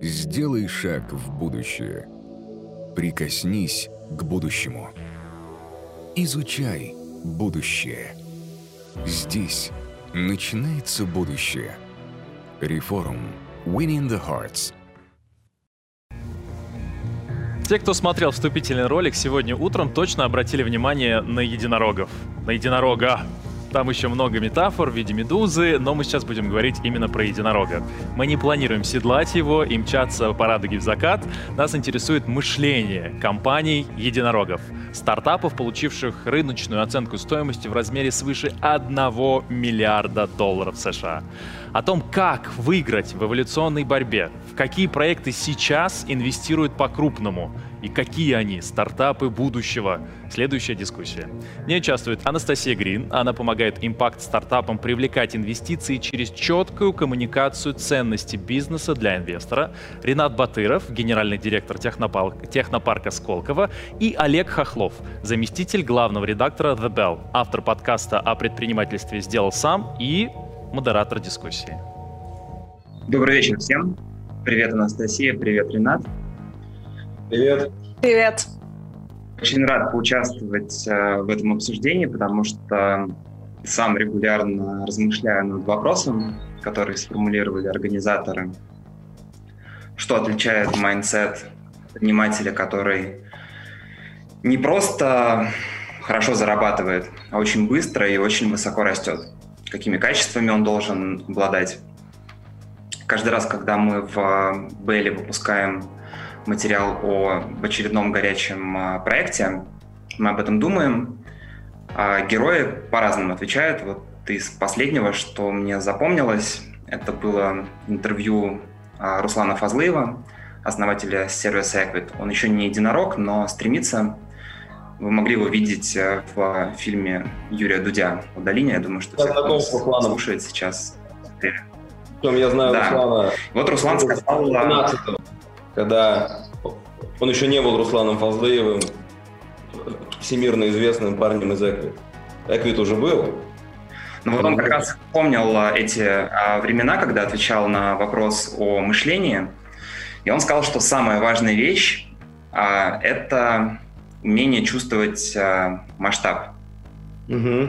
Сделай шаг в будущее. Прикоснись к будущему. Изучай будущее. Здесь начинается будущее. Реформ. Winning the Hearts. Те, кто смотрел вступительный ролик сегодня утром, точно обратили внимание на единорогов. На единорога. Там еще много метафор в виде медузы, но мы сейчас будем говорить именно про единорога. Мы не планируем седлать его и мчаться по радуге в закат. Нас интересует мышление компаний единорогов. Стартапов, получивших рыночную оценку стоимости в размере свыше 1 миллиарда долларов США. О том, как выиграть в эволюционной борьбе, в какие проекты сейчас инвестируют по-крупному и какие они, стартапы будущего. Следующая дискуссия. В ней участвует Анастасия Грин. Она помогает импакт-стартапам привлекать инвестиции через четкую коммуникацию ценности бизнеса для инвестора. Ренат Батыров, генеральный директор технопарка Сколково. И Олег Хохлов, заместитель главного редактора The Bell, автор подкаста о предпринимательстве «Сделал сам» и модератор дискуссии. Добрый вечер всем. Привет, Анастасия, привет, Ренат. Привет. Привет. Очень рад поучаствовать э, в этом обсуждении, потому что сам регулярно размышляю над вопросом, который сформулировали организаторы. Что отличает mindset предпринимателя, который не просто хорошо зарабатывает, а очень быстро и очень высоко растет? Какими качествами он должен обладать? Каждый раз, когда мы в Белле выпускаем материал о очередном горячем а, проекте. Мы об этом думаем. А герои по-разному отвечают. Вот из последнего, что мне запомнилось, это было интервью а, Руслана Фазлыева, основателя сервиса Equid. Он еще не единорог, но стремится. Вы могли его видеть э, в фильме Юрия Дудя «Удаление». Я думаю, что я все слушает сейчас. Причем я знаю да. Руслана. Вот Руслан сказал... 15 когда он еще не был Русланом Фазлеевым, всемирно известным парнем из Эквит. Эквит уже был. Ну вот он как раз помнил а, эти а, времена, когда отвечал на вопрос о мышлении, и он сказал, что самая важная вещь а, это умение чувствовать масштаб. Угу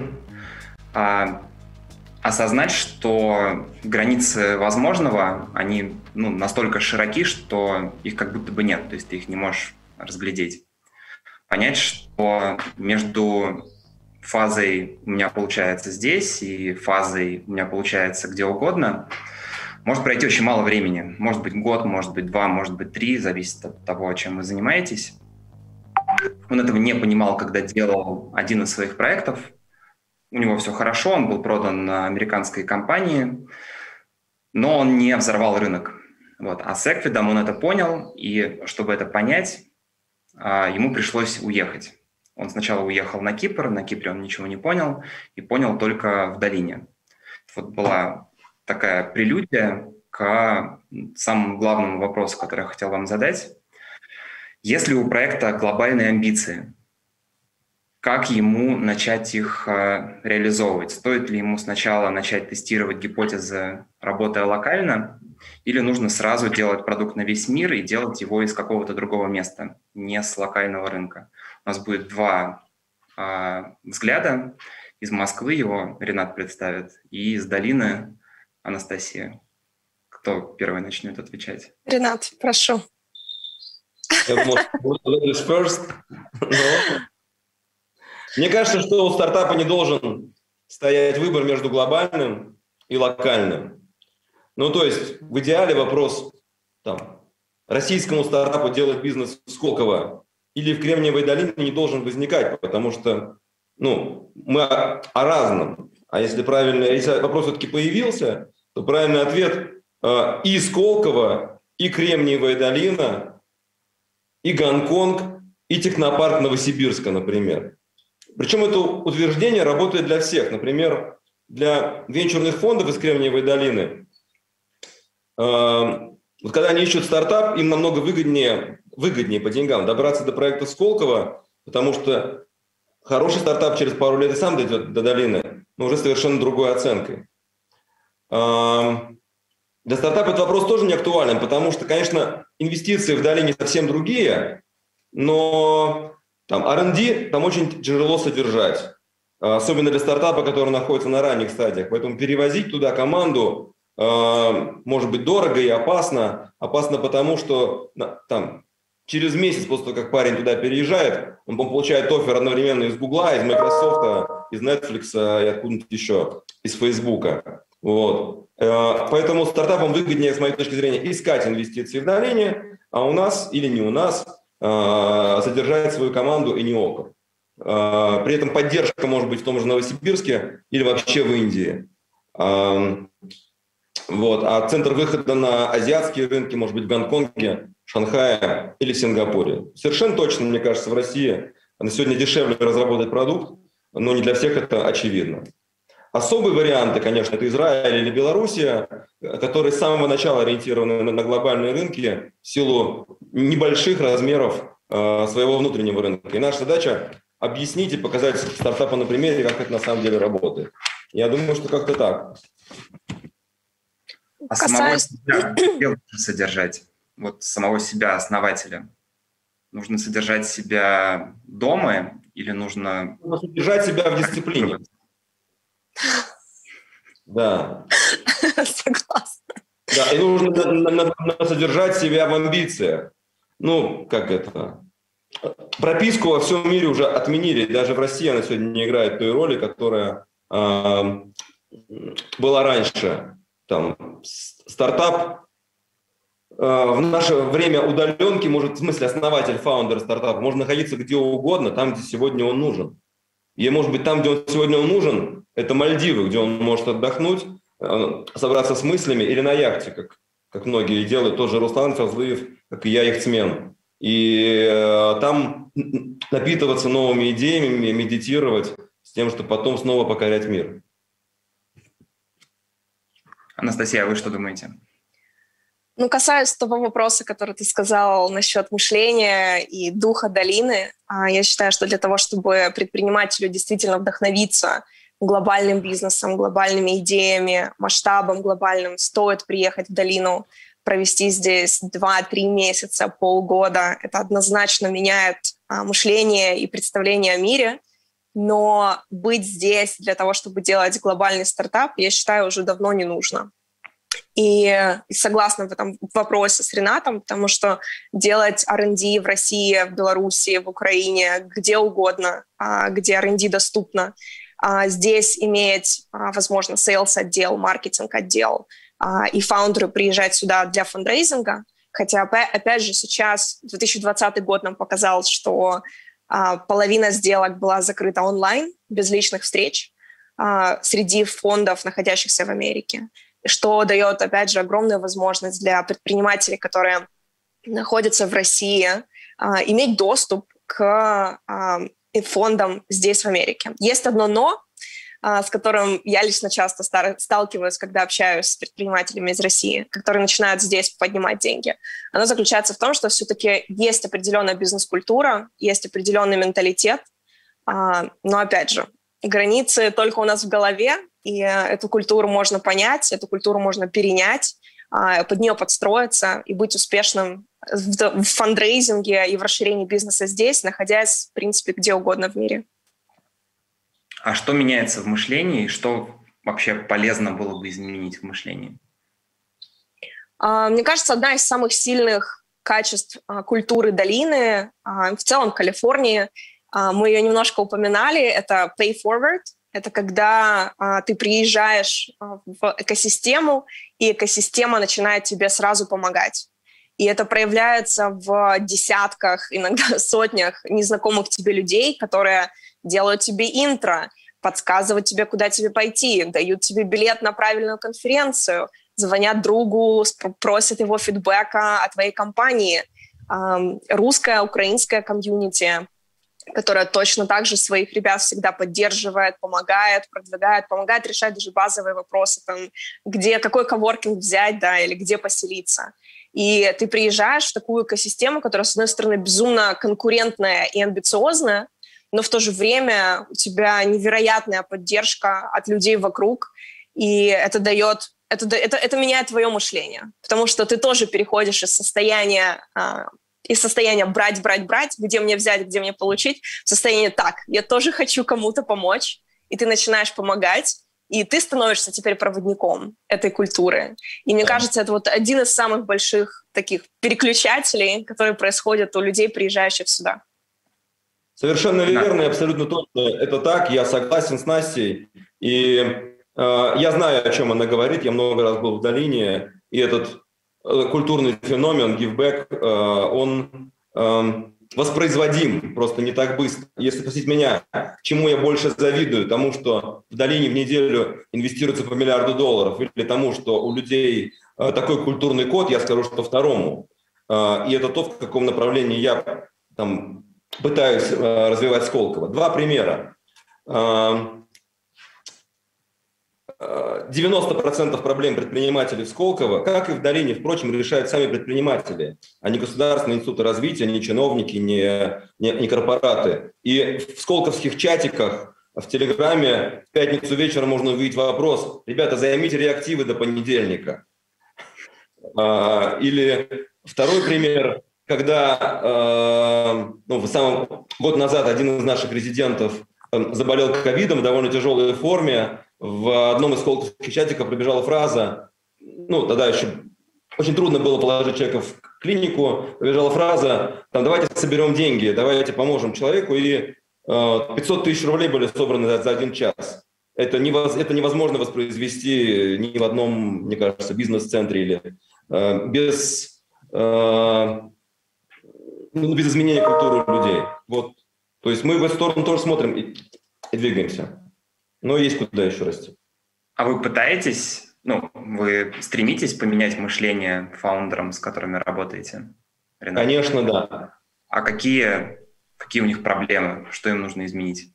осознать, что границы возможного, они ну, настолько широки, что их как будто бы нет, то есть ты их не можешь разглядеть. Понять, что между фазой у меня получается здесь и фазой у меня получается где угодно, может пройти очень мало времени. Может быть год, может быть два, может быть три, зависит от того, чем вы занимаетесь. Он этого не понимал, когда делал один из своих проектов – у него все хорошо, он был продан американской компании, но он не взорвал рынок. Вот. А с Эквидом он это понял, и чтобы это понять, а, ему пришлось уехать. Он сначала уехал на Кипр, на Кипре он ничего не понял, и понял только в долине. Вот была такая прелюдия к самому главному вопросу, который я хотел вам задать. Если у проекта глобальные амбиции, как ему начать их э, реализовывать? Стоит ли ему сначала начать тестировать гипотезы, работая локально, или нужно сразу делать продукт на весь мир и делать его из какого-то другого места, не с локального рынка? У нас будет два э, взгляда. Из Москвы его Ренат представит, и из долины Анастасия. Кто первый начнет отвечать? Ренат, прошу. Мне кажется, что у стартапа не должен стоять выбор между глобальным и локальным. Ну, то есть, в идеале вопрос там, российскому стартапу делать бизнес в Сколково или в Кремниевой долине не должен возникать, потому что ну, мы о, о разном. А если правильно, если вопрос все-таки появился, то правильный ответ э, и Сколково, и Кремниевая долина, и Гонконг, и технопарк Новосибирска, например. Причем это утверждение работает для всех. Например, для венчурных фондов из Кремниевой долины. Эм, вот когда они ищут стартап, им намного выгоднее, выгоднее по деньгам добраться до проекта Сколково, потому что хороший стартап через пару лет и сам дойдет до долины, но уже совершенно другой оценкой. Эм, Для стартапа этот вопрос тоже не актуален, потому что, конечно, инвестиции в долине совсем другие, но там R&D там очень тяжело содержать, особенно для стартапа, который находится на ранних стадиях. Поэтому перевозить туда команду э, может быть дорого и опасно. Опасно потому, что там через месяц после того, как парень туда переезжает, он получает офер одновременно из Гугла, из Microsoft, из Netflix и откуда-нибудь еще, из Фейсбука. Вот. Поэтому стартапам выгоднее, с моей точки зрения, искать инвестиции в долине, а у нас или не у нас содержать свою команду и не около. Э, при этом поддержка может быть в том же Новосибирске или вообще в Индии. Эм, вот. А центр выхода на азиатские рынки может быть в Гонконге, Шанхае или Сингапуре. Совершенно точно, мне кажется, в России на сегодня дешевле разработать продукт, но не для всех это очевидно. Особые варианты, конечно, это Израиль или Белоруссия, которые с самого начала ориентированы на глобальные рынки в силу небольших размеров э, своего внутреннего рынка. И наша задача объяснить и показать стартапу на примере, как это на самом деле работает. Я думаю, что как-то так. А самого себя нужно содержать? Вот самого себя, основателя. Нужно содержать себя дома или нужно... Нужно содержать себя в дисциплине. Да. Согласна. Да, и нужно надо, надо содержать себя в амбициях. Ну, как это? Прописку во всем мире уже отменили. Даже в России она сегодня не играет той роли, которая э, была раньше. Там, стартап э, в наше время удаленки может, в смысле, основатель, фаундер стартапа, может находиться где угодно, там, где сегодня он нужен. И, может быть, там, где он сегодня нужен, это Мальдивы, где он может отдохнуть, э, собраться с мыслями, или на яхте, как, как многие делают, тот же Руслан Фазлыев, как и я, яхтсмен. И э, там напитываться новыми идеями, медитировать с тем, чтобы потом снова покорять мир. Анастасия, вы что думаете? Ну, касаясь того вопроса, который ты сказал насчет мышления и духа долины, а, я считаю, что для того, чтобы предпринимателю действительно вдохновиться глобальным бизнесом, глобальными идеями, масштабом глобальным, стоит приехать в долину, провести здесь 2-3 месяца, полгода. Это однозначно меняет а, мышление и представление о мире. Но быть здесь для того, чтобы делать глобальный стартап, я считаю, уже давно не нужно. И согласна в этом вопросе с Ренатом, потому что делать R&D в России, в Беларуси, в Украине, где угодно, а, где R&D доступно, а, здесь иметь, а, возможно, sales-отдел, маркетинг-отдел, и фаундеры приезжать сюда для фандрейзинга, хотя, опять же, сейчас 2020 год нам показал, что половина сделок была закрыта онлайн, без личных встреч, среди фондов, находящихся в Америке что дает, опять же, огромную возможность для предпринимателей, которые находятся в России, а, иметь доступ к а, фондам здесь, в Америке. Есть одно «но», а, с которым я лично часто сталкиваюсь, когда общаюсь с предпринимателями из России, которые начинают здесь поднимать деньги. Оно заключается в том, что все-таки есть определенная бизнес-культура, есть определенный менталитет, но опять же, границы только у нас в голове, и э, эту культуру можно понять, эту культуру можно перенять, а, под нее подстроиться и быть успешным в фандрейзинге и в расширении бизнеса здесь, находясь, в принципе, где угодно в мире. А что меняется в мышлении и что вообще полезно было бы изменить в мышлении? А, мне кажется, одна из самых сильных качеств а, культуры долины, в целом Калифорнии, мы ее немножко упоминали, это pay forward – это когда а, ты приезжаешь а, в экосистему, и экосистема начинает тебе сразу помогать. И это проявляется в десятках, иногда сотнях незнакомых тебе людей, которые делают тебе интро, подсказывают тебе, куда тебе пойти, дают тебе билет на правильную конференцию, звонят другу, просят его фидбэка о твоей компании. Русская, украинская комьюнити которая точно так же своих ребят всегда поддерживает, помогает, продвигает, помогает решать даже базовые вопросы, там, где, какой коворкинг взять, да, или где поселиться. И ты приезжаешь в такую экосистему, которая, с одной стороны, безумно конкурентная и амбициозная, но в то же время у тебя невероятная поддержка от людей вокруг, и это дает это, это, это меняет твое мышление, потому что ты тоже переходишь из состояния а, из состояния брать, брать, брать, где мне взять, где мне получить, в состояние так, я тоже хочу кому-то помочь, и ты начинаешь помогать, и ты становишься теперь проводником этой культуры. И мне да. кажется, это вот один из самых больших таких переключателей, которые происходят у людей, приезжающих сюда. Совершенно верно и абсолютно точно. Это так, я согласен с Настей. И э, я знаю, о чем она говорит. Я много раз был в долине, и этот культурный феномен, гивбэк, э, он э, воспроизводим просто не так быстро. Если спросить меня, чему я больше завидую, тому, что в долине в неделю инвестируется по миллиарду долларов, или тому, что у людей э, такой культурный код, я скажу, что второму. И это то, в каком направлении я там, пытаюсь развивать Сколково. Два примера. 90% проблем предпринимателей в Сколково, как и в долине, впрочем, решают сами предприниматели, а не государственные институты развития, не чиновники, не, не, не корпораты. И в сколковских чатиках, в Телеграме в пятницу вечером можно увидеть вопрос, ребята, займите реактивы до понедельника. А, или второй пример, когда а, ну, в самом год назад один из наших резидентов заболел ковидом в довольно тяжелой форме, в одном из колковских чатиков пробежала фраза, ну, тогда еще очень трудно было положить человека в клинику, пробежала фраза, там, давайте соберем деньги, давайте поможем человеку, и э, 500 тысяч рублей были собраны за, за один час. Это, невоз, это невозможно воспроизвести ни в одном, мне кажется, бизнес-центре или э, без, э, ну, без изменения культуры людей. Вот. То есть мы в эту сторону тоже смотрим и, и двигаемся. Но есть куда еще расти. А вы пытаетесь, ну, вы стремитесь поменять мышление фаундерам, с которыми работаете? Ренат? Конечно, да. А какие, какие у них проблемы? Что им нужно изменить?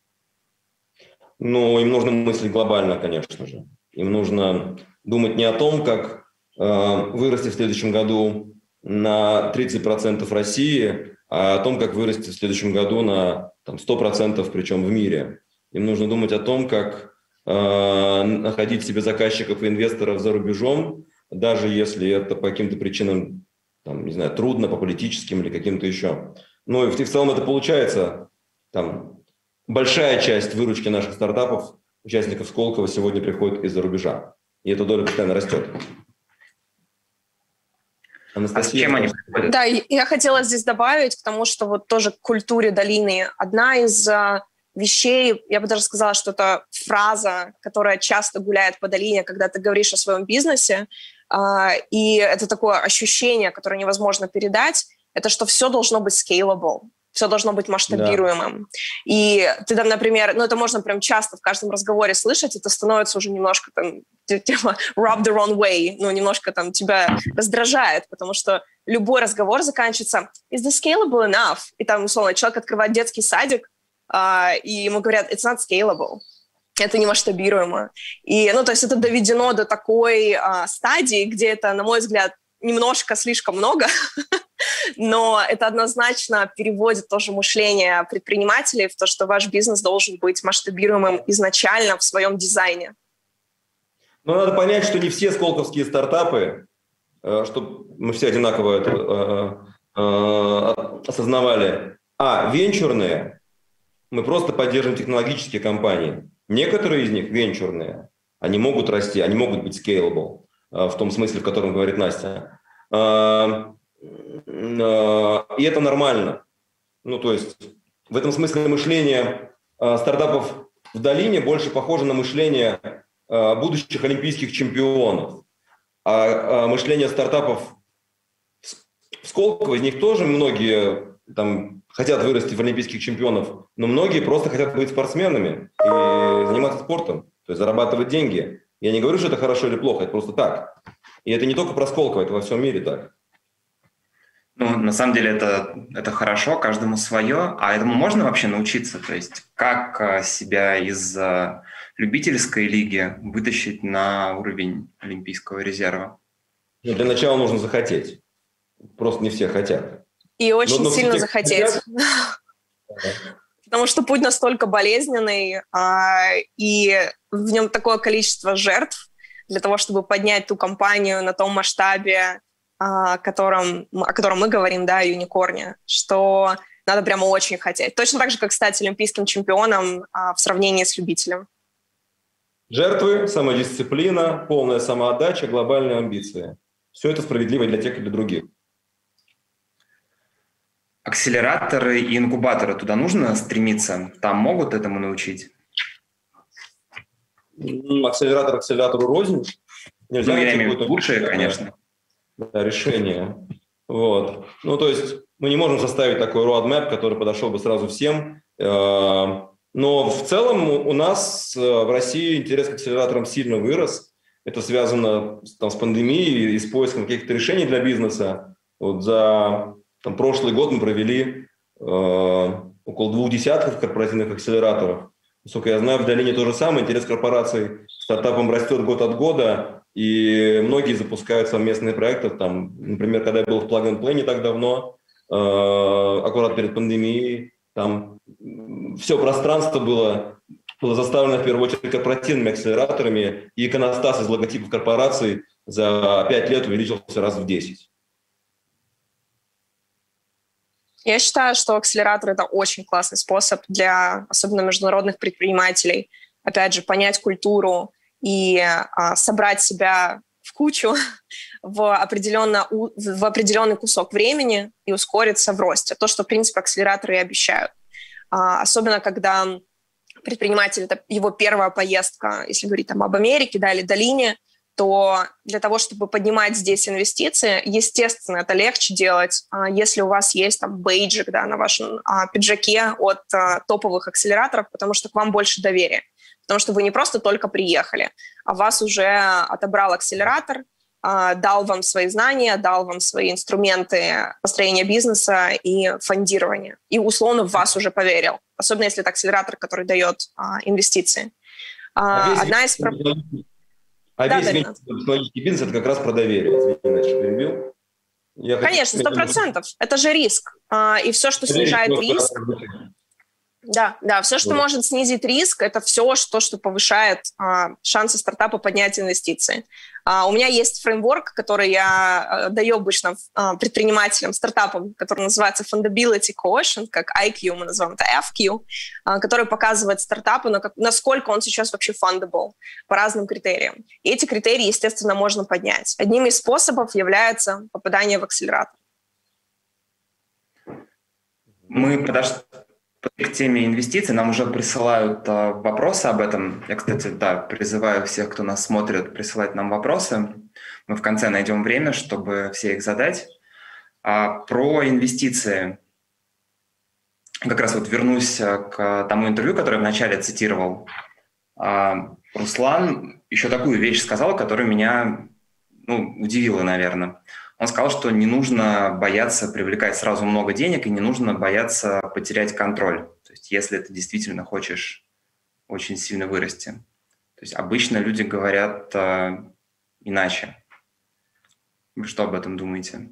Ну, им нужно мыслить глобально, конечно же. Им нужно думать не о том, как э, вырасти в следующем году на 30% России, а о том, как вырасти в следующем году на там, 100% причем в мире. Им нужно думать о том, как э, находить себе заказчиков и инвесторов за рубежом, даже если это по каким-то причинам, там, не знаю, трудно, по политическим или каким-то еще. Ну и в, в целом это получается. Там, большая часть выручки наших стартапов, участников Сколково, сегодня приходит из-за рубежа. И эта доля постоянно растет. Анастасия, а с чем они приходят? Да, я хотела здесь добавить к тому, что вот тоже к культуре долины. Одна из а, вещей, я бы даже сказала, что это фраза, которая часто гуляет по долине, когда ты говоришь о своем бизнесе, а, и это такое ощущение, которое невозможно передать, это что все должно быть scalable, все должно быть масштабируемым. Да. И ты там, например, ну это можно прям часто в каждом разговоре слышать, это становится уже немножко там, тема rub the wrong way, ну немножко там тебя раздражает, потому что любой разговор заканчивается is this scalable enough? И там, условно, человек открывает детский садик, и ему говорят, it's not scalable, это не масштабируемо. И, ну, то есть это доведено до такой а, стадии, где это, на мой взгляд, немножко слишком много, но это однозначно переводит тоже мышление предпринимателей в то, что ваш бизнес должен быть масштабируемым изначально в своем дизайне. Но надо понять, что не все сколковские стартапы, э, чтобы мы все одинаково это э, э, осознавали, а, венчурные, мы просто поддерживаем технологические компании. Некоторые из них венчурные, они могут расти, они могут быть scalable э, в том смысле, в котором говорит Настя. Э, э, и это нормально. Ну, то есть в этом смысле мышление стартапов в долине больше похоже на мышление будущих олимпийских чемпионов. А мышление стартапов в Сколково, из них тоже многие там хотят вырасти в олимпийских чемпионов, но многие просто хотят быть спортсменами и заниматься спортом, то есть зарабатывать деньги. Я не говорю, что это хорошо или плохо, это просто так. И это не только про Сколково, это во всем мире так. Ну, на самом деле это, это хорошо, каждому свое. А этому можно вообще научиться? То есть как э, себя из э, любительской лиги вытащить на уровень олимпийского резерва? Ну, для начала нужно захотеть. Просто не все хотят. И очень но, но сильно захотеть. Потому что путь настолько болезненный, а, и в нем такое количество жертв. для того, чтобы поднять ту компанию на том масштабе, о котором, о котором мы говорим, да, юникорне, что надо прямо очень хотеть. Точно так же, как стать олимпийским чемпионом в сравнении с любителем. Жертвы, самодисциплина, полная самоотдача, глобальные амбиции. Все это справедливо для тех и для других. Акселераторы и инкубаторы, туда нужно стремиться? Там могут этому научить? Акселератор акселератору рознь. Нельзя ну, я имею в виду лучшее, конечно. Да, решение. Вот. Ну, то есть мы не можем составить такой roadmap, который подошел бы сразу всем. Э, но в целом у нас э, в России интерес к акселераторам сильно вырос. Это связано там, с пандемией и с поиском каких-то решений для бизнеса. Вот за там, прошлый год мы провели э, около двух десятков корпоративных акселераторов. Насколько я знаю, в долине то же самое. Интерес корпораций стартапам растет год от года, и многие запускают совместные проекты. Там, например, когда я был в Plug and Play не так давно, э, аккурат перед пандемией, там все пространство было, было заставлено в первую очередь корпоративными акселераторами, и иконостас из логотипов корпораций за пять лет увеличился раз в 10. Я считаю, что акселератор — это очень классный способ для особенно международных предпринимателей, опять же, понять культуру и а, собрать себя в кучу в, определенно, в определенный кусок времени и ускориться в росте. То, что, в принципе, акселераторы и обещают. А, особенно, когда предприниматель — это его первая поездка, если говорить там об Америке да, или долине, то для того, чтобы поднимать здесь инвестиции, естественно, это легче делать, а, если у вас есть там бейджик да, на вашем а, пиджаке от топовых акселераторов, потому что к вам больше доверия. Потому что вы не просто только приехали, а вас уже отобрал акселератор, а, дал вам свои знания, дал вам свои инструменты построения бизнеса и фондирования. И условно в вас уже поверил. Особенно если это акселератор, который дает а, инвестиции. А, а Одна из... А да, весь да, бизнес – это как раз про доверие. Извини, иначе перебил. Я Конечно, сто процентов. Это же риск. И все, что снижает риск, да, да, все, что да. может снизить риск, это все, что, что повышает а, шансы стартапа поднять инвестиции. А, у меня есть фреймворк, который я а, даю обычно а, предпринимателям, стартапам, который называется Fundability Quotient, как IQ, мы называем это FQ, а, который показывает стартапу, на как, насколько он сейчас вообще fundable по разным критериям. И эти критерии, естественно, можно поднять. Одним из способов является попадание в акселератор. Мы подошли к теме инвестиций нам уже присылают а, вопросы об этом. Я, кстати, да, призываю всех, кто нас смотрит, присылать нам вопросы. Мы в конце найдем время, чтобы все их задать. А, про инвестиции. Как раз вот вернусь а, к тому интервью, которое я вначале цитировал. А, Руслан еще такую вещь сказал, которая меня ну, удивила, наверное. Он сказал, что не нужно бояться привлекать сразу много денег и не нужно бояться потерять контроль. То есть если ты действительно хочешь очень сильно вырасти. То есть обычно люди говорят э, иначе. Вы что об этом думаете?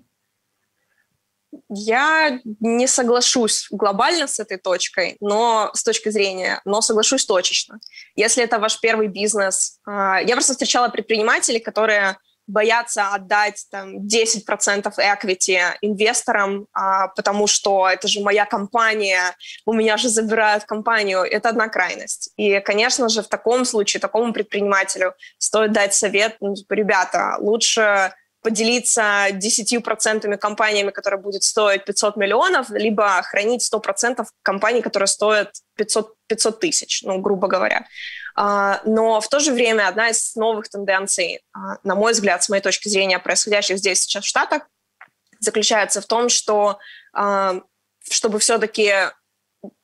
Я не соглашусь глобально с этой точкой, но с точки зрения, но соглашусь точечно. Если это ваш первый бизнес, э, я просто встречала предпринимателей, которые боятся отдать там, 10% equity инвесторам, а, потому что это же моя компания, у меня же забирают компанию. Это одна крайность. И, конечно же, в таком случае такому предпринимателю стоит дать совет, ну, типа, ребята, лучше поделиться 10% компаниями, которые будет стоить 500 миллионов, либо хранить 100% компаний, которые стоят 500, 500 тысяч, ну, грубо говоря. А, но в то же время одна из новых тенденций, а, на мой взгляд, с моей точки зрения, происходящих здесь сейчас в Штатах, заключается в том, что а, чтобы все-таки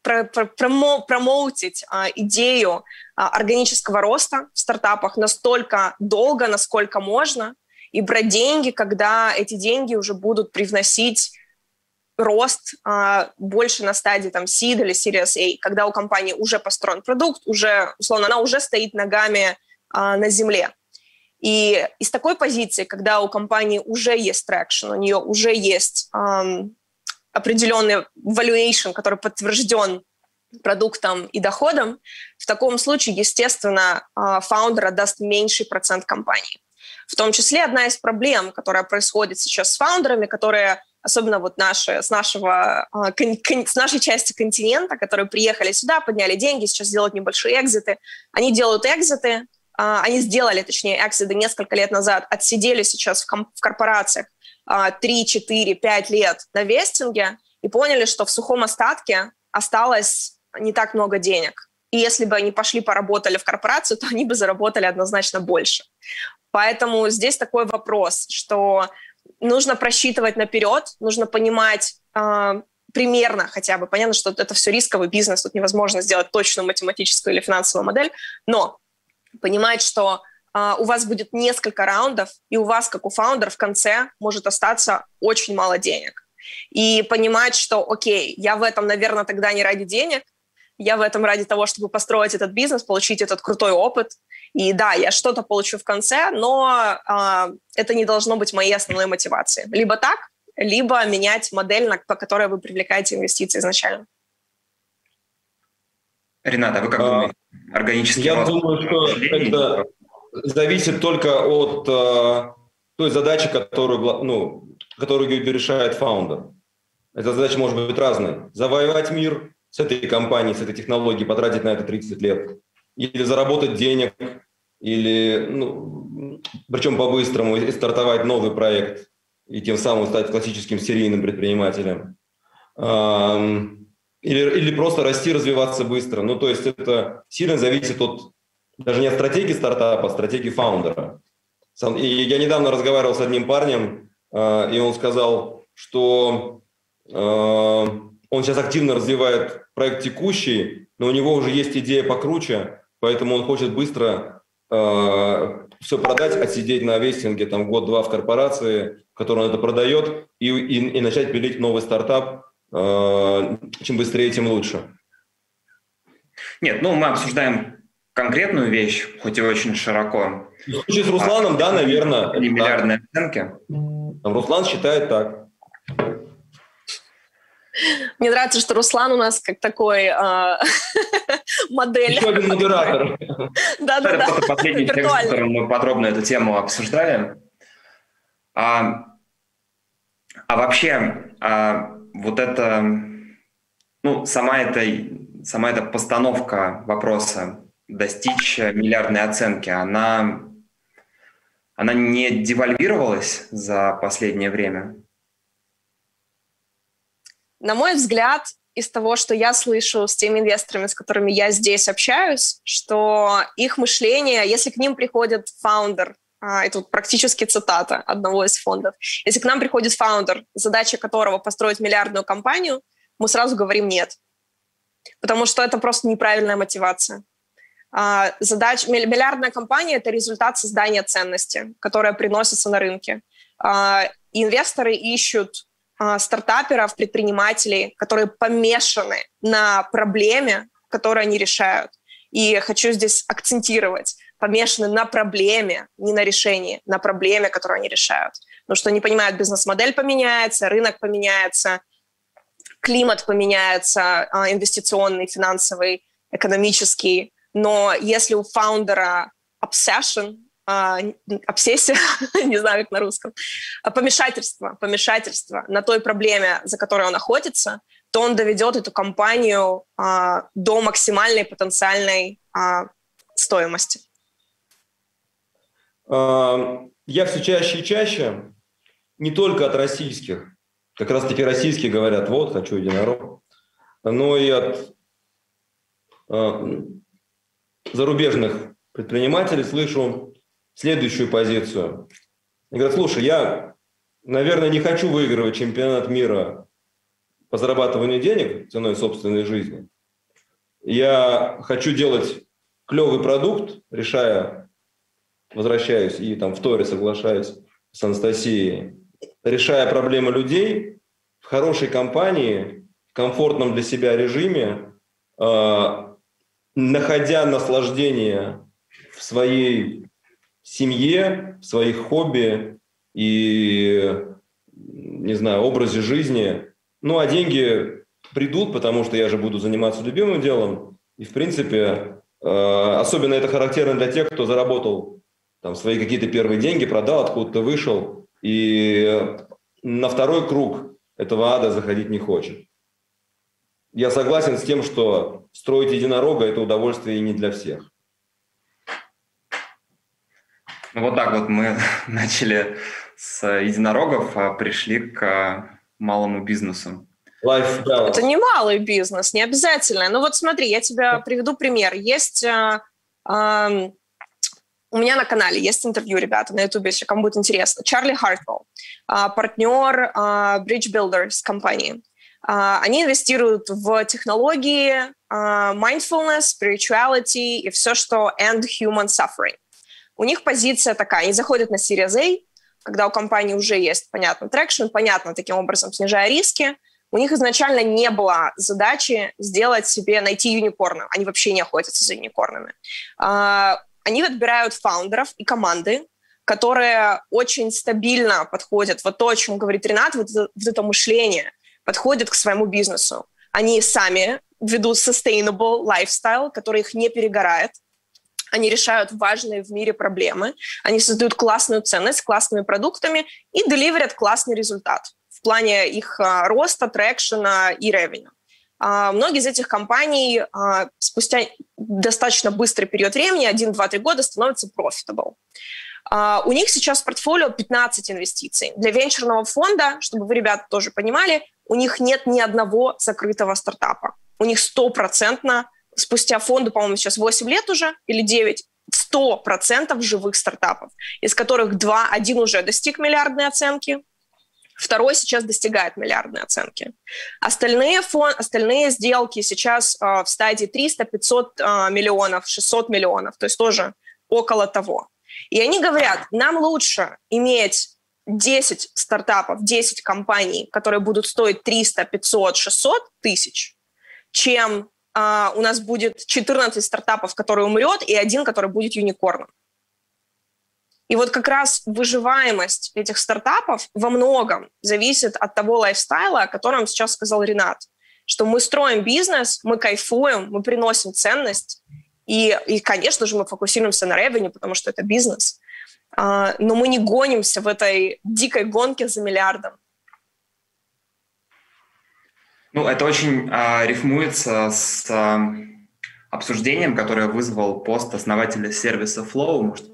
промоутить идею органического роста в стартапах настолько долго, насколько можно, и брать деньги, когда эти деньги уже будут привносить рост а, больше на стадии там seed или Series A, когда у компании уже построен продукт, уже, условно, она уже стоит ногами а, на земле. И из такой позиции, когда у компании уже есть traction, у нее уже есть um, определенный valuation, который подтвержден продуктом и доходом, в таком случае, естественно, а, founder отдаст меньший процент компании. В том числе одна из проблем, которая происходит сейчас с founder ами, которые особенно вот наши, с, нашего, а, с нашей части континента, которые приехали сюда, подняли деньги, сейчас делают небольшие exit ы. Они делают экзиты, а, они сделали, точнее, экзиты несколько лет назад, отсидели сейчас в, в корпорациях 3, 4, 5 лет на вестинге и поняли, что в сухом остатке осталось не так много денег. И если бы они пошли поработали в корпорацию, то они бы заработали однозначно больше. Поэтому здесь такой вопрос, что нужно просчитывать наперед, нужно понимать э, примерно хотя бы. Понятно, что это все рисковый бизнес, тут невозможно сделать точную математическую или финансовую модель, но понимать, что э, у вас будет несколько раундов, и у вас, как у фаундера, в конце может остаться очень мало денег. И понимать, что, окей, я в этом, наверное, тогда не ради денег, я в этом ради того, чтобы построить этот бизнес, получить этот крутой опыт. И да, я что-то получу в конце, но э, это не должно быть моей основной мотивацией. Либо так, либо менять модель, по которой вы привлекаете инвестиции изначально. Ренат, а вы как а, думаете? Органический Я рост думаю, что это зависит только от э, той задачи, которую, ну, которую решает фаундер. Эта задача может быть разной. Завоевать мир, с этой компанией, с этой технологией потратить на это 30 лет. Или заработать денег, или, ну, причем по-быстрому, стартовать новый проект и тем самым стать классическим серийным предпринимателем. Или, или просто расти, развиваться быстро. Ну, то есть это сильно зависит от, даже не от стратегии стартапа, а стратегии фаундера. И я недавно разговаривал с одним парнем, а, и он сказал, что а, он сейчас активно развивает проект текущий, но у него уже есть идея покруче, поэтому он хочет быстро все продать, отсидеть на вестинге там год-два в корпорации, в которой он это продает, и, и, и начать пилить новый стартап. Э, чем быстрее, тем лучше. Нет, ну мы обсуждаем конкретную вещь, хоть и очень широко. В случае с Русланом, а, да, наверное. Не миллиардные да. оценки. Руслан считает так. Мне нравится, что Руслан у нас как такой э, модель. Еще один модератор. Да-да-да. Последний текст, в котором мы подробно эту тему обсуждали. А, а вообще, а, вот это, ну, сама эта, сама эта постановка вопроса достичь миллиардной оценки, она, она не девальвировалась за последнее время? На мой взгляд, из того, что я слышу с теми инвесторами, с которыми я здесь общаюсь, что их мышление, если к ним приходит фаундер, а, это вот практически цитата одного из фондов, если к нам приходит фаундер, задача которого построить миллиардную компанию, мы сразу говорим нет. Потому что это просто неправильная мотивация. А, задач, миллиардная компания – это результат создания ценности, которая приносится на рынке. А, инвесторы ищут стартаперов, предпринимателей, которые помешаны на проблеме, которую они решают. И хочу здесь акцентировать, помешаны на проблеме, не на решении, на проблеме, которую они решают. Потому что они понимают, бизнес-модель поменяется, рынок поменяется, климат поменяется, а, инвестиционный, финансовый, экономический. Но если у фаундера obsession, а, обсессия, не знаю, как на русском, а помешательство, помешательство на той проблеме, за которой он охотится, то он доведет эту компанию а, до максимальной потенциальной а, стоимости. Я все чаще и чаще, не только от российских, как раз таки российские говорят, вот, хочу единорог, но и от зарубежных предпринимателей слышу следующую позицию. И говорят, слушай, я, наверное, не хочу выигрывать чемпионат мира по зарабатыванию денег ценой собственной жизни. Я хочу делать клевый продукт, решая, возвращаюсь и там в Торе соглашаюсь с Анастасией, решая проблемы людей в хорошей компании, в комфортном для себя режиме, э, находя наслаждение в своей семье, в своих хобби и, не знаю, образе жизни. Ну, а деньги придут, потому что я же буду заниматься любимым делом. И, в принципе, э, особенно это характерно для тех, кто заработал там свои какие-то первые деньги, продал, откуда-то вышел, и на второй круг этого ада заходить не хочет. Я согласен с тем, что строить единорога – это удовольствие и не для всех. Ну, вот так вот мы начали с единорогов, а пришли к малому бизнесу. Life balance. Это не малый бизнес, не обязательно. Ну вот смотри, я тебе приведу пример. Есть э, э, у меня на канале есть интервью, ребята, на YouTube, если кому будет интересно. Чарли Хартвелл, э, партнер э, Bridge Builders компании. Э, они инвестируют в технологии, э, mindfulness, spirituality и все, что end human suffering. У них позиция такая, они заходят на Series A, когда у компании уже есть, понятно, traction, понятно, таким образом снижая риски, у них изначально не было задачи сделать себе, найти unicorn а. Они вообще не охотятся за unicorn ами. А, они отбирают founder ов и команды, которые очень стабильно подходят. Вот то, о чем говорит Ренат, вот это, вот это мышление подходит к своему бизнесу. Они сами ведут sustainable lifestyle, который их не перегорает. Они решают важные в мире проблемы. Они создают классную ценность классными продуктами и деливерят классный результат в плане их а, роста, трекшена и ревеню. А, многие из этих компаний а, спустя достаточно быстрый период времени, 1, 2, 3 года, становятся profitable. У них сейчас в портфолио 15 инвестиций. Для венчурного фонда, чтобы вы, ребята, тоже понимали, у них нет ни одного закрытого стартапа. У них стопроцентно, спустя фонду, по-моему, сейчас 8 лет уже или 9, 100% живых стартапов, из которых два, один уже достиг миллиардной оценки, Второй сейчас достигает миллиардной оценки. Остальные, фон, остальные сделки сейчас э, в стадии 300, 500 э, миллионов, 600 миллионов, то есть тоже около того. И они говорят, нам лучше иметь 10 стартапов, 10 компаний, которые будут стоить 300, 500, 600 тысяч, чем э, у нас будет 14 стартапов, который умрет, и один, который будет юникорном. И вот как раз выживаемость этих стартапов во многом зависит от того лайфстайла, о котором сейчас сказал Ренат, что мы строим бизнес, мы кайфуем, мы приносим ценность, и, и конечно же, мы фокусируемся на ревеню, потому что это бизнес, а, но мы не гонимся в этой дикой гонке за миллиардом. Ну, это очень а, рифмуется с а, обсуждением, которое вызвал пост основателя сервиса Flow, может,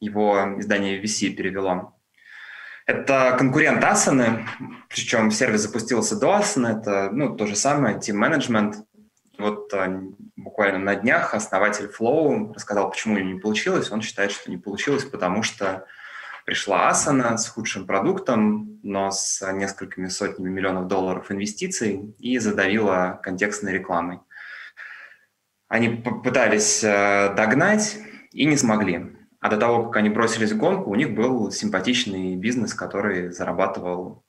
его издание VC перевело. Это конкурент Asana, причем сервис запустился до Asana, это ну, то же самое, Team Management. Вот а, буквально на днях основатель Flow рассказал, почему не получилось. Он считает, что не получилось, потому что пришла Asana с худшим продуктом, но с несколькими сотнями миллионов долларов инвестиций и задавила контекстной рекламой. Они попытались э, догнать и не смогли. А до того, как они бросились в гонку, у них был симпатичный бизнес, который зарабатывал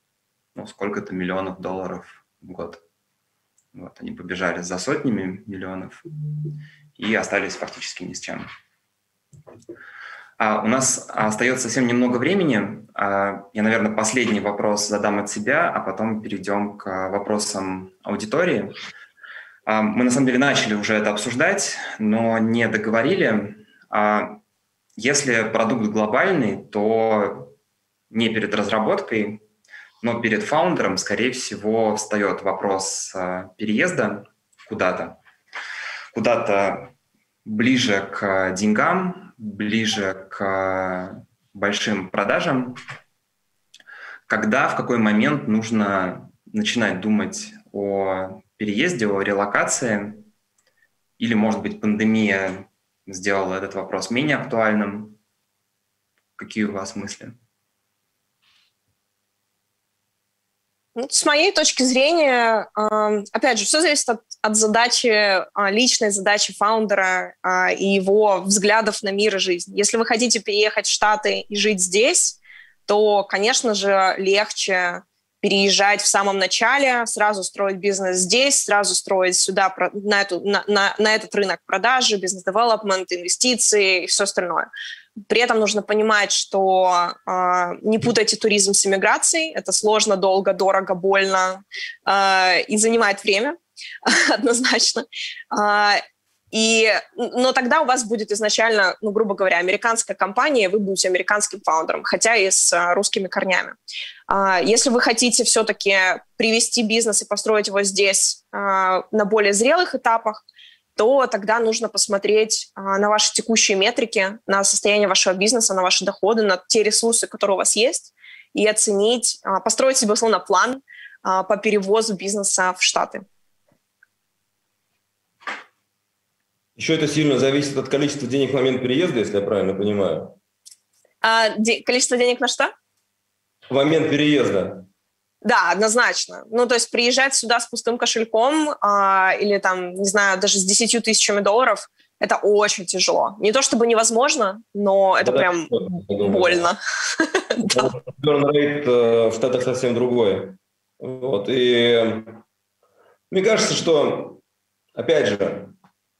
ну, сколько-то миллионов долларов в год. Вот, они побежали за сотнями миллионов и остались фактически ни с чем. А у нас остается совсем немного времени. А, я, наверное, последний вопрос задам от себя, а потом перейдем к вопросам аудитории. А, мы, на самом деле, начали уже это обсуждать, но не договорили. Если продукт глобальный, то не перед разработкой, но перед фаундером, скорее всего, встает вопрос переезда куда-то, куда-то ближе к деньгам, ближе к большим продажам, когда, в какой момент нужно начинать думать о переезде, о релокации, или, может быть, пандемия сделала этот вопрос менее актуальным. Какие у вас мысли? Ну, с моей точки зрения, опять же, все зависит от, от задачи, а, личной задачи фаундера а, и его взглядов на мир и жизнь. Если вы хотите переехать в Штаты и жить здесь, то, конечно же, легче переезжать в самом начале, сразу строить бизнес здесь, сразу строить сюда на, эту, на, на, на этот рынок продажи, бизнес-девелопмент, инвестиции и все остальное. При этом нужно понимать, что э, не путайте туризм с иммиграцией. Это сложно, долго, дорого, больно э, и занимает время однозначно. Э, и, но тогда у вас будет изначально, ну, грубо говоря, американская компания, вы будете американским фаундером, хотя и с а, русскими корнями. А, если вы хотите все-таки привести бизнес и построить его здесь а, на более зрелых этапах, то тогда нужно посмотреть а, на ваши текущие метрики, на состояние вашего бизнеса, на ваши доходы, на те ресурсы, которые у вас есть, и оценить, а, построить себе, условно, план а, по перевозу бизнеса в Штаты. Еще это сильно зависит от количества денег в момент переезда, если я правильно понимаю. А, де- количество денег на что? В момент переезда. Да, однозначно. Ну, то есть приезжать сюда с пустым кошельком а, или там, не знаю, даже с 10 тысячами долларов, это очень тяжело. Не то чтобы невозможно, но это Да, прям больно. Rate э, в Штатах совсем другой. Вот. И мне кажется, что, опять же,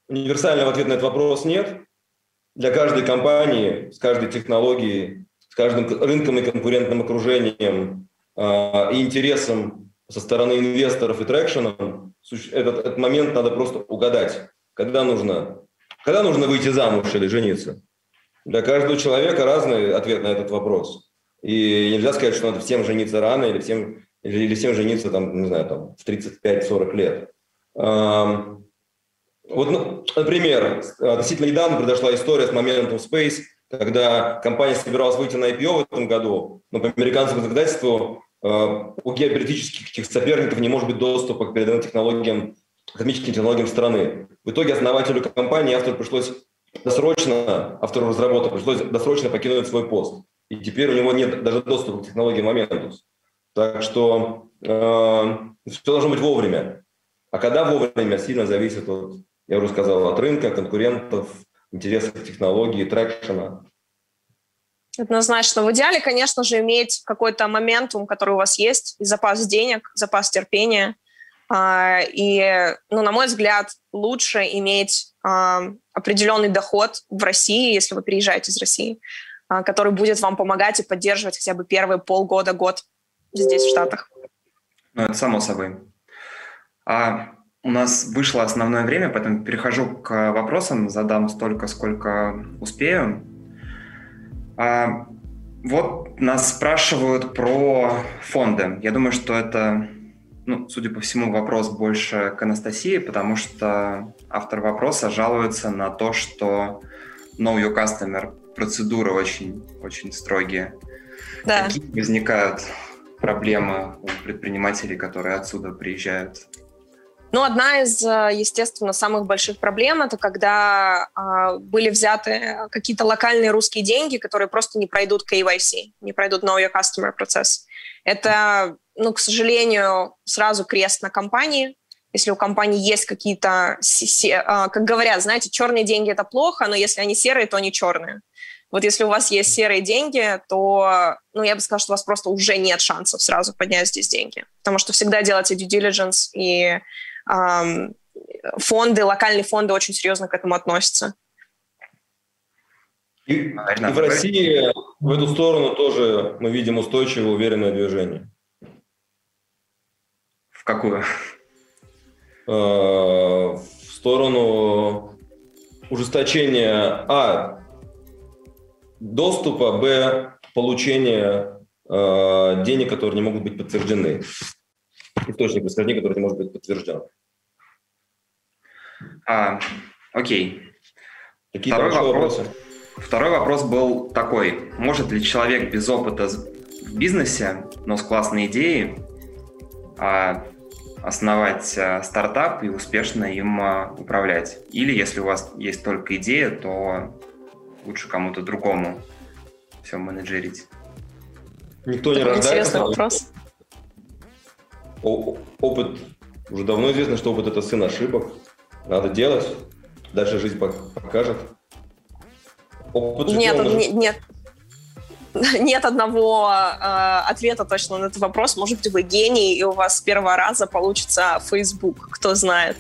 универсального ответа на этот вопрос нет. Для каждой компании, с каждой технологией, с каждым рынком и конкурентным окружением э, и интересом со стороны инвесторов и трекшеном этот, этот момент надо просто угадать. Когда нужно, когда нужно выйти замуж или жениться? Для каждого человека разный ответ на этот вопрос. И нельзя сказать, что надо всем жениться рано или всем, или, или всем жениться там, не знаю, там, в 35-40 лет. Ам, Вот, ну, например, относительно недавно произошла история с моментом Space, когда компания собиралась выйти на IPO в этом году, но по американскому законодательству у геополитических этих соперников не может быть доступа к передовым технологиям, космическим технологиям страны. В итоге основателю компании автору пришлось досрочно, автору разработки пришлось досрочно покинуть свой пост. И теперь у него нет даже доступа к технологии Momentus. Так что э, все должно быть вовремя. А когда вовремя, сильно зависит от, я уже сказал, от рынка, конкурентов, интересов технологий, трекшена. Однозначно. В идеале, конечно же, иметь какой-то моментум, который у вас есть, запас денег, запас терпения. А, И, ну, на мой взгляд, лучше иметь а, определенный доход в России, если вы переезжаете из России, а, который будет вам помогать и поддерживать хотя бы первые полгода, год здесь, в Штатах. Ну, это само собой. А у нас вышло основное время, поэтому перехожу к вопросам, задам столько, сколько успею. А, вот нас спрашивают про фонды. Я думаю, что это, ну, судя по всему, вопрос больше к Анастасии, потому что автор вопроса жалуется на то, что Know Your Customer процедуры очень, очень строгие. Да. Какие возникают проблемы у предпринимателей, которые отсюда приезжают? Ну, одна из, э, естественно, самых больших проблем это когда э, были взяты какие-то локальные русские деньги, которые просто не пройдут KYC, не пройдут Know Your Customer процесс. Это, ну, к сожалению, сразу крест на компании. Если у компании есть какие-то, э, как говорят, знаете, черные деньги это плохо, но если они серые, то они черные. Вот если у вас есть серые деньги, то, ну, я бы сказала, что у вас просто уже нет шансов сразу поднять здесь деньги. Потому что всегда делайте due diligence, и фонды, локальные фонды очень серьезно к этому относятся. И, и в России в эту сторону тоже мы видим устойчивое, уверенное движение. В какую? Э, В сторону ужесточения А. Доступа, Б. Получения э, денег, которые не могут быть подтверждены. Источник происхождения, который не может быть подтвержден. А, окей. Какие-то Второй вопрос. вопросы? Второй вопрос был такой. Может ли человек без опыта в бизнесе, но с классной идеей, а, основать а, стартап и успешно им а, управлять? Или если у вас есть только идея, то лучше кому-то другому все менеджерить? Никто не Такой рождается. интересный вопрос. Опыт, уже давно известно, что опыт – это сын ошибок. Надо делать, дальше жизнь пок- покажет. Опыт Нет, он уже- не- нет, нет одного э, ответа точно на этот вопрос. Может быть, вы гений, и у вас с первого раза получится Facebook, кто знает.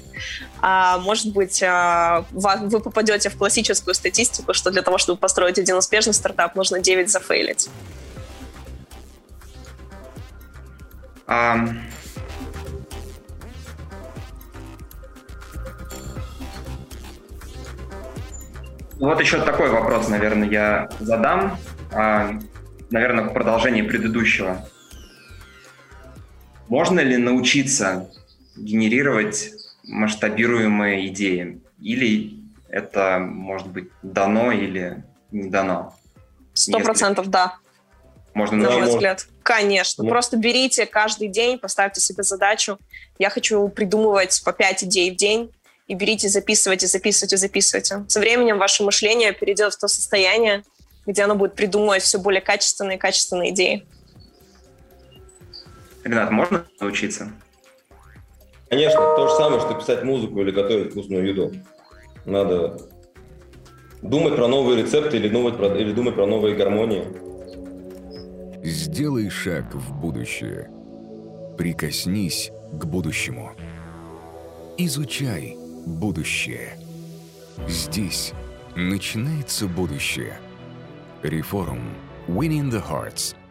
а может быть, а, вы попадете в классическую статистику, что для того, чтобы построить один успешный стартап, нужно 9 зафейлить. Um... Вот еще такой вопрос, наверное, я задам. А, наверное, в продолжении предыдущего. Можно ли научиться генерировать масштабируемые идеи? Или это может быть дано или не дано? Сто процентов да. Можно на мой взгляд. Конечно. Ну. Просто берите каждый день, поставьте себе задачу. Я хочу придумывать по 5 идей в день. И берите, записывайте, записывайте, записывайте. Со временем ваше мышление перейдет в то состояние, где оно будет придумывать все более качественные и качественные идеи. Ренат, можно научиться? Конечно, то же самое, что писать музыку или готовить вкусную еду. Надо думать про новые рецепты или думать про, или думать про новые гармонии. Сделай шаг в будущее. Прикоснись к будущему. Изучай будущее. Здесь начинается будущее. Реформ. Winning the Hearts –